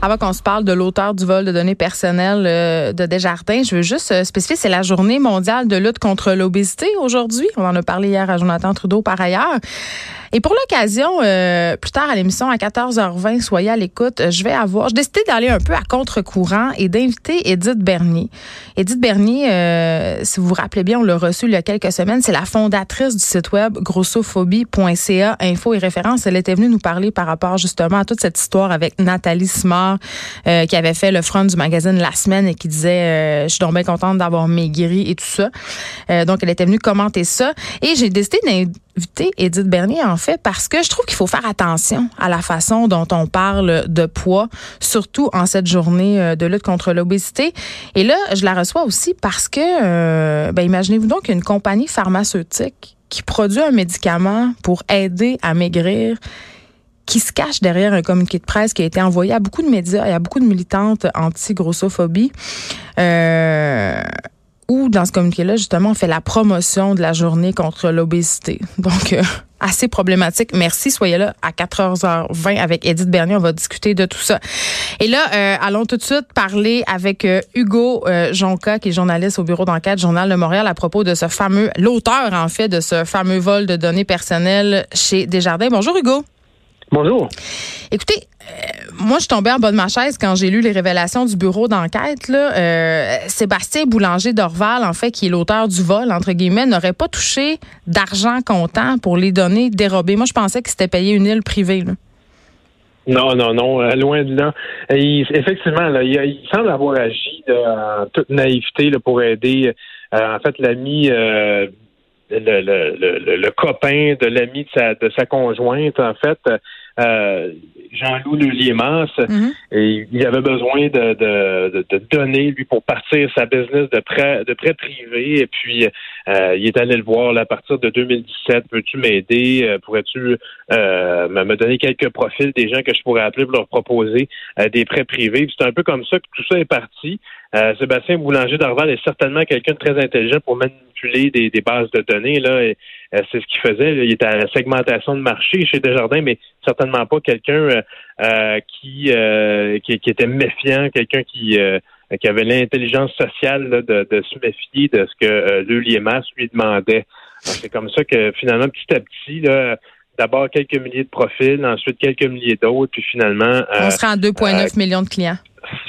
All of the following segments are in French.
Avant qu'on se parle de l'auteur du vol de données personnelles euh, de Desjardins, je veux juste euh, spécifier, c'est la journée mondiale de lutte contre l'obésité aujourd'hui. On en a parlé hier à Jonathan Trudeau par ailleurs. Et pour l'occasion, euh, plus tard à l'émission à 14h20, soyez à l'écoute, je vais avoir, j'ai décidé d'aller un peu à contre-courant et d'inviter Edith Bernier. Edith Bernier, euh, si vous vous rappelez bien, on l'a reçu il y a quelques semaines, c'est la fondatrice du site web grossophobie.ca, info et référence. Elle était venue nous parler par rapport justement à toute cette histoire avec Nathalie Euh, qui avait fait le front du magazine La Semaine et qui disait, je suis donc contente d'avoir maigri et tout ça. donc, elle était venue commenter ça. Et j'ai décidé d'inviter Edith Bernier, en fait, parce que je trouve qu'il faut faire attention à la façon dont on parle de poids, surtout en cette journée euh, de lutte contre l'obésité. Et là, je la reçois aussi parce que, euh, ben, imaginez-vous donc une compagnie pharmaceutique qui produit un médicament pour aider à maigrir qui se cache derrière un communiqué de presse qui a été envoyé à beaucoup de médias et à beaucoup de militantes anti-grossophobie. Euh, où, dans ce communiqué-là, justement, on fait la promotion de la journée contre l'obésité. Donc, euh, assez problématique. Merci. Soyez là à 4h20 avec Edith Bernier. On va discuter de tout ça. Et là, euh, allons tout de suite parler avec euh, Hugo Jonca, qui est journaliste au bureau d'enquête Journal de Montréal à propos de ce fameux, l'auteur, en fait, de ce fameux vol de données personnelles chez Desjardins. Bonjour, Hugo. Bonjour. Écoutez, euh, moi, je suis tombée en bas de ma chaise quand j'ai lu les révélations du bureau d'enquête. Euh, Sébastien Boulanger d'Orval, en fait, qui est l'auteur du vol, entre guillemets, n'aurait pas touché d'argent comptant pour les données dérobées. Moi, je pensais que c'était payé une île privée. Non, non, non, euh, loin de là. effectivement, il, semble avoir agi en toute naïveté pour aider, en fait, l'ami le, copain de l'ami de sa, de sa conjointe, en fait, euh, Jean-Loup Lullier-Mas, mhm. et il avait besoin de, de, de, donner, lui, pour partir sa business de prêt, de prêt privé. Et puis, euh, il est allé le voir là, à partir de 2017. Peux-tu m'aider? Euh, pourrais-tu euh, me donner quelques profils des gens que je pourrais appeler pour leur proposer des prêts privés? C'est un peu comme ça que tout ça est parti. Sébastien Boulanger d'Arval est certainement quelqu'un de très intelligent pour manipuler des, des bases de données. Là, et, c'est ce qu'il faisait. Il était à la segmentation de marché chez Desjardins, mais certainement pas quelqu'un qui, qui, qui était méfiant, quelqu'un qui qui avait l'intelligence sociale de, de, se méfier de ce que euh, le Liemas lui demandait. C'est comme ça que finalement, petit à petit, là, d'abord quelques milliers de profils, ensuite quelques milliers d'autres, puis finalement... On sera en 2,9 millions de clients.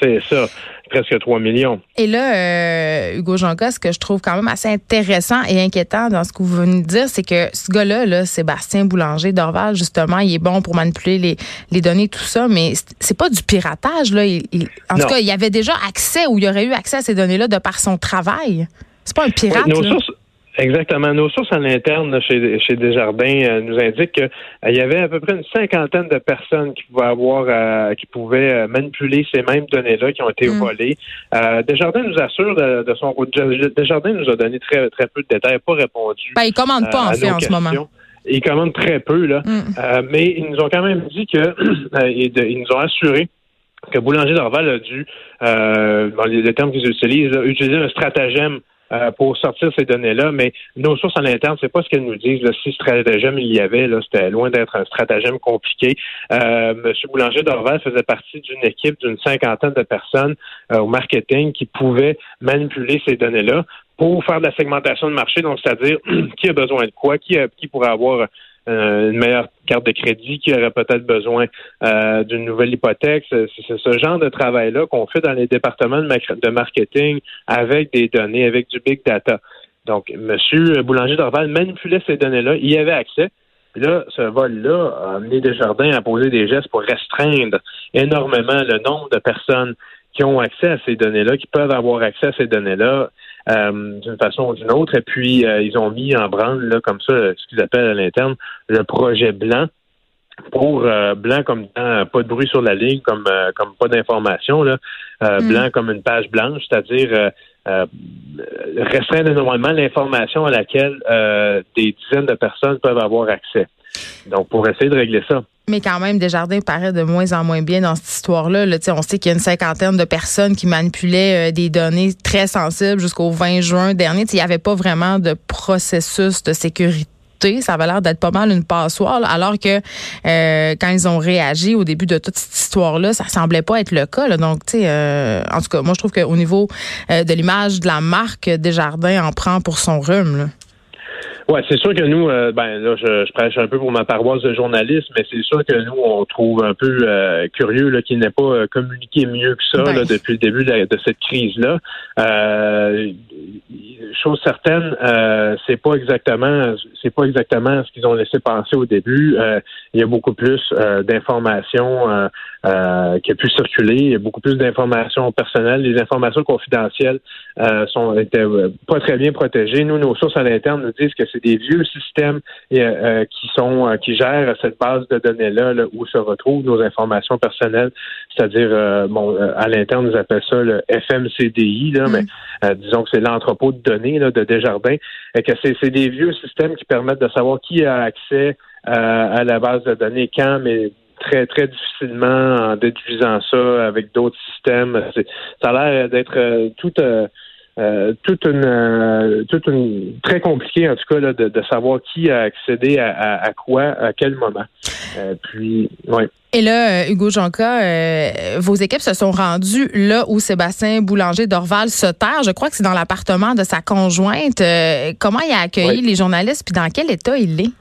C'est ça presque 3 millions. Et là, euh, Hugo Jonca, ce que je trouve quand même assez intéressant et inquiétant dans ce que vous venez de dire, c'est que ce gars-là, là, Sébastien Boulanger d'Orval, justement, il est bon pour manipuler les, les données, tout ça, mais c'est pas du piratage. Là. en tout cas, il y avait déjà accès ou il y aurait eu accès à ces données-là de par son travail. C'est pas un pirate. Exactement. Nos sources à l'interne chez, chez Desjardins euh, nous indiquent qu'il euh, y avait à peu près une cinquantaine de personnes qui pouvaient avoir, euh, qui pouvaient manipuler ces mêmes données-là qui ont été mm. volées. Desjardins nous assure de, de son Desjardins nous a donné très très peu de détails, pas répondu. Ben, ils commandent pas en fait en ce moment. Ils commandent très peu là, mm. mais ils nous ont quand même dit que ils nous ont assuré que Boulanger d'Orval a dû, dans les, termes qu'ils utilisent, utiliser un stratagème euh, pour sortir ces données-là, mais nos sources à l'interne, c'est pas ce qu'elles nous disent. Là, si stratagème il y avait, là, c'était loin d'être un stratagème compliqué. Euh, Monsieur Boulanger d'Orval faisait partie d'une équipe d'une cinquantaine de personnes euh, au marketing qui pouvaient manipuler ces données-là pour faire de la segmentation de marché, donc c'est-à-dire qui a besoin de quoi, qui, a, qui pourrait avoir une meilleure carte de crédit, qui aurait peut-être besoin euh, d'une nouvelle hypothèque. C'est ce genre de travail-là qu'on fait dans les départements de, marketing avec des données, avec du big data. Donc, M. Boulanger d'Orval manipulait ces données-là, il y avait accès. Puis là, ce vol-là a amené Desjardins à poser des gestes pour restreindre énormément le nombre de personnes qui ont accès à ces données-là, qui peuvent avoir accès à ces données-là. Euh, d'une façon ou d'une autre. Et puis, euh, ils ont mis en branle, là, comme ça, ce qu'ils appellent à l'interne, le projet blanc pour euh, blanc comme pas de bruit sur la ligne, comme comme pas d'information, là, mm. blanc comme une page blanche, c'est-à-dire restreindre énormément l'information à laquelle des dizaines de personnes peuvent avoir accès. Donc, pour essayer de régler ça. Mais quand même, Desjardins paraît de moins en moins bien dans cette histoire-là. Là, on sait qu'il y a une cinquantaine de personnes qui manipulaient euh, des données très sensibles jusqu'au 20 juin dernier. il n'y avait pas vraiment de processus de sécurité. Ça avait l'air d'être pas mal une passoire, alors que euh, quand ils ont réagi au début de toute cette histoire-là, ça semblait pas être le cas. Donc, tu sais, euh, en tout cas, moi, je trouve qu'au niveau de l'image de la marque, Desjardins en prend pour son rhume. Là. Ouais, c'est sûr que nous, euh, ben là, je, je, prêche un peu pour ma paroisse de journaliste, mais c'est sûr que nous, on trouve un peu euh, curieux là, qu'il n'ait pas euh, communiqué mieux que ça là, depuis le début de, cette crise-là. chose certaine, c'est pas exactement, c'est pas exactement ce qu'ils ont laissé penser au début. il y a beaucoup plus d'informations qui a pu circuler, il y a beaucoup plus d'informations personnelles. Les informations confidentielles sont étaient pas très bien protégées. Nous, nos sources à l'interne nous disent que c'est des vieux systèmes euh, euh, qui sont euh, qui gèrent cette base de données là, où se retrouvent nos informations personnelles, c'est-à-dire bon à l'interne nous appelle ça le FMCDI là, mm. mais disons que c'est l'entrepôt de données là, de Desjardins, et que c'est des vieux systèmes qui permettent de savoir qui a accès à la base de données quand, mais très, très difficilement en déduisant ça avec d'autres systèmes. Ça a l'air d'être tout euh, toute une euh, toute une très compliqué en tout cas là, de, de, savoir qui a accédé à, à, quoi à quel moment. Euh, puis ouais. Et là, Hugo Jonca, vos équipes se sont rendues là où Sébastien Boulanger d'Orval se terre. Je crois que c'est dans l'appartement de sa conjointe. comment il a accueilli les journalistes puis dans quel état il est?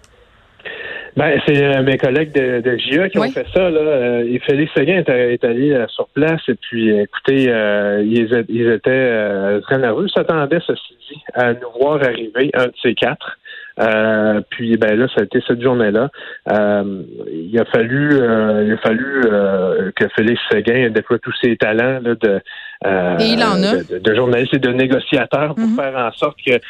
Ben, c'est euh, mes collègues de, de GIA qui ont fait ça. Là. Euh, Félix Seguin est, allé euh, sur place et puis, écoutez, ils, ils, étaient très nerveux. Ils s'attendaient, ceci dit, à nous voir arriver, un de ces quatre. puis ben là, ça a été cette journée-là. il a fallu, il a fallu que Félix Séguin déploie tous ses talents là, de, De, journaliste et de négociateur pour mm-hmm. faire en sorte qu'il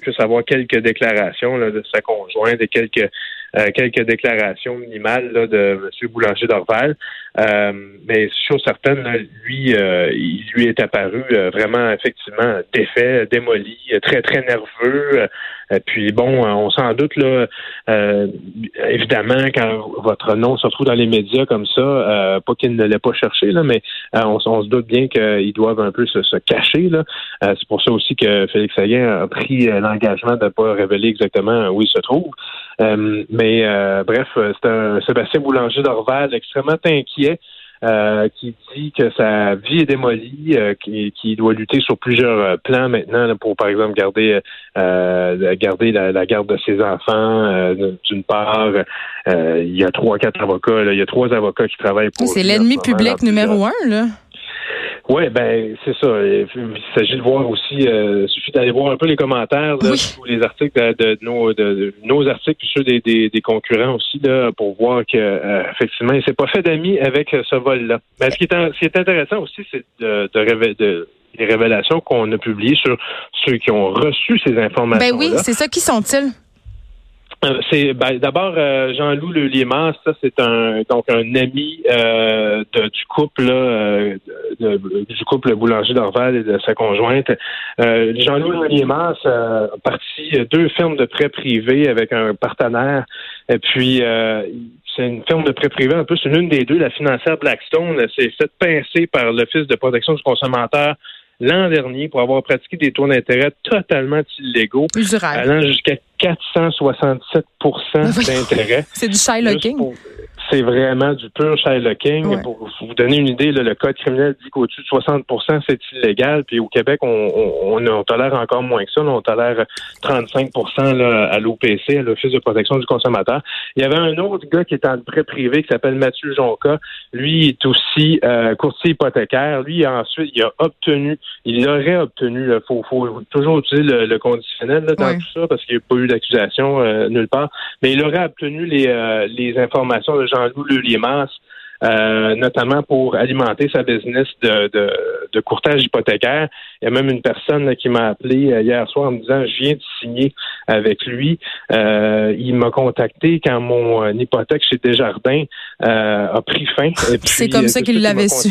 puisse avoir quelques déclarations là, de sa conjointe et quelques euh, quelques déclarations minimales là, de M. Boulanger d'Orval. Euh, mais chose certaine, lui, euh, il lui est apparu vraiment effectivement défait, démoli, très, très nerveux. puis bon, on s'en doute là, évidemment, quand votre nom se retrouve dans les médias comme ça, pas qu'il ne l'ait pas cherché, là, mais on, se doute bien qu'ils doivent un peu se, cacher. Là. c'est pour ça aussi que Félix Sagan a pris l'engagement de ne pas révéler exactement où il se trouve. Mais euh, bref, euh, c'est un Sébastien Boulanger d'Orval extrêmement inquiet. Euh, qui dit que sa vie est démolie, qui, doit lutter sur plusieurs plans maintenant pour, par exemple, garder garder la, garde de ses enfants. D'une part, il y a trois, quatre avocats. il y a trois avocats qui travaillent pour. C'est l'ennemi public numéro un, là. Oui, ben c'est ça. Il s'agit de voir aussi, euh, il suffit d'aller voir un peu les commentaires ou les articles de, nos, de, nos articles, puis ceux des, des, concurrents aussi, là, pour voir que euh, effectivement, il s'est pas fait d'amis avec ce vol-là. Mais ce qui est, ce qui est intéressant aussi, c'est de, de, de les révélations qu'on a publiées sur ceux qui ont reçu ces informations. Ben oui, c'est ça. Qui sont-ils? Euh, c'est ben, d'abord euh, Jean-Loup Le Liémas, ça c'est un donc un ami euh, du couple du couple Boulanger d'Orval et de sa conjointe. Jean-Loup Le Liémas a parti deux firmes de prêts privés avec un partenaire et puis c'est une firme de prêts privés, en plus, c'est l'une des deux, la financière Blackstone, s'est faite pincer par l'Office de protection du consommateur l'an dernier pour avoir pratiqué des taux d'intérêt totalement illégaux, allant jusqu'à 467% d'intérêt. C'est du Shylocking c'est vraiment du pur Shylocking. Pour vous donner une idée, le code criminel dit qu'au-dessus de 60% c'est illégal. Puis au Québec, on, on, tolère encore moins que ça. on tolère 35 là, à l'OPC, à l'Office de protection du consommateur. Il y avait un autre gars qui est en prêt privé qui s'appelle Mathieu Jonca. Lui est aussi euh, courtier hypothécaire. Lui, ensuite, il a obtenu, il aurait obtenu, il faut, faut, toujours utiliser le, conditionnel là, dans tout ça parce qu'il n'y a pas eu d'accusation euh, nulle part. Mais il aurait obtenu les, euh, les informations de Jean-Loup euh, notamment pour alimenter sa business de, de, courtage hypothécaire. Il y a même une personne qui m'a appelé euh, hier soir en me disant je viens de signer avec lui. Euh, il m'a contacté quand mon hypothèque chez Desjardins a pris fin. C'est comme ça qu'il l'avait su.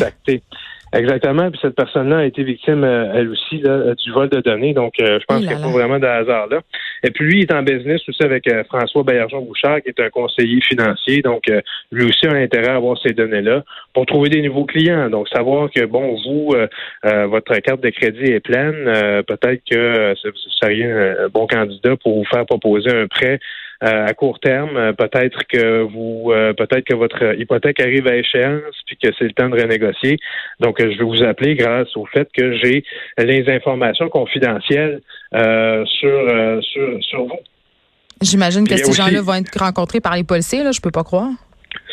Exactement. Puis cette personne-là a été victime, euh, elle aussi, là, du vol de données. Donc, euh, je pense qu'il n'y a pas vraiment de hasard là. Et puis, lui, il est en business aussi avec euh, François Baillargeon-Bouchard, qui est un conseiller financier. Donc, lui aussi a intérêt à avoir ces données-là pour trouver des nouveaux clients. Donc, savoir que, bon, vous, votre carte de crédit est pleine, peut-être que vous seriez un bon candidat pour vous faire proposer un prêt à court terme. peut-être que vous, peut-être que votre hypothèque arrive à échéance, puis que c'est le temps de renégocier. Donc, je vais vous appeler grâce au fait que j'ai les informations confidentielles sur, sur, sur vous. J'imagine que ces gens-là vont être rencontrés par les policiers, là, je peux pas croire.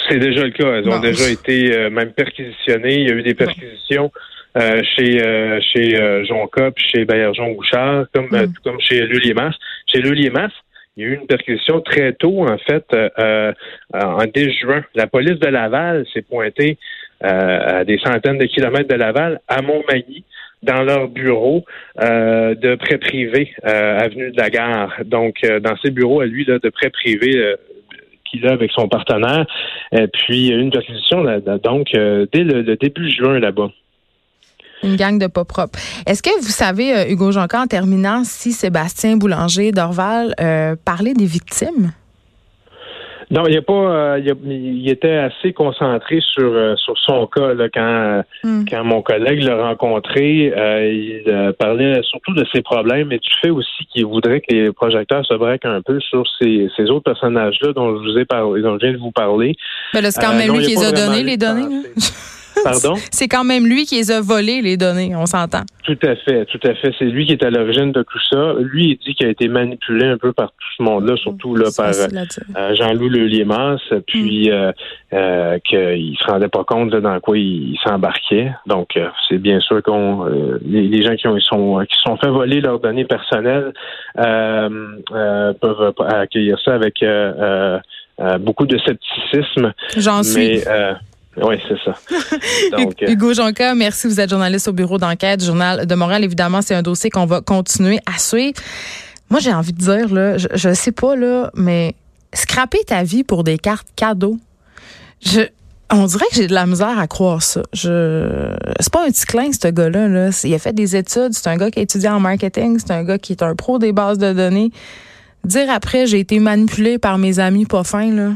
C'est déjà le cas. Elles ont déjà été euh, même perquisitionnées. Il y a eu des perquisitions euh, chez euh, chez Jean Cop, chez Bayer-Jean Bouchard, comme mm. comme chez Luliemas. Chez Luliemas, il y a eu une perquisition très tôt, en fait, en début juin. La police de Laval s'est pointée à des centaines de kilomètres de Laval, à Montmagny, dans leur bureau de prêt privé, avenue de la Gare. Donc, dans ces bureaux à lui là, de prêt privé qu'il a avec son partenaire. Et puis, une perquisition, donc, euh, dès le, début juin là-bas. Une gang de pas propres. Est-ce que vous savez, euh, Hugo Jonca, en terminant, si Sébastien Boulanger d'Orval euh, parlait des victimes? Non, il a pas. Euh, il, était assez concentré sur euh, sur son cas là, quand hmm. quand mon collègue l'a rencontré. Euh, il parlait surtout de ses problèmes et du fait aussi qu'il voudrait que les projecteurs se braquent un peu sur ces, ces autres personnages-là dont je vous ai parlé, dont je viens de vous parler. Mais c'est quand même lui qui les a donné les données. Pardon? C'est quand même lui qui les a volés, les données, on s'entend. Tout à fait, tout à fait. C'est lui qui est à l'origine de tout ça. Lui, il dit qu'il a été manipulé un peu par tout ce monde-là, surtout là, par euh, Jean-Louis Leliémas, puis mm. euh, euh, qu'il se rendait pas compte dans quoi il, s'embarquait. Donc, euh, c'est bien sûr qu'on les, gens qui ont sont qui sont fait voler leurs données personnelles peuvent accueillir ça avec beaucoup de scepticisme. J'en suis. Oui, c'est ça. Donc, euh, Hugo Jonca, merci. Vous êtes journaliste au bureau d'enquête du Journal de Montréal. Évidemment, c'est un dossier qu'on va continuer à suivre. Moi, j'ai envie de dire, là, je, ne sais pas, là, mais scraper ta vie pour des cartes cadeaux, je, on dirait que j'ai de la misère à croire ça. Je, c'est pas un petit clin, ce gars-là. Là. Il a fait des études. C'est un gars qui a étudié en marketing. C'est un gars qui est un pro des bases de données. Dire après, j'ai été manipulé par mes amis pas fins, là.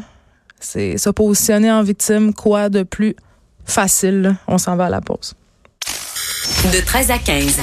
C'est se positionner en victime, quoi de plus facile? On s'en va à la pause. De 13 à 15.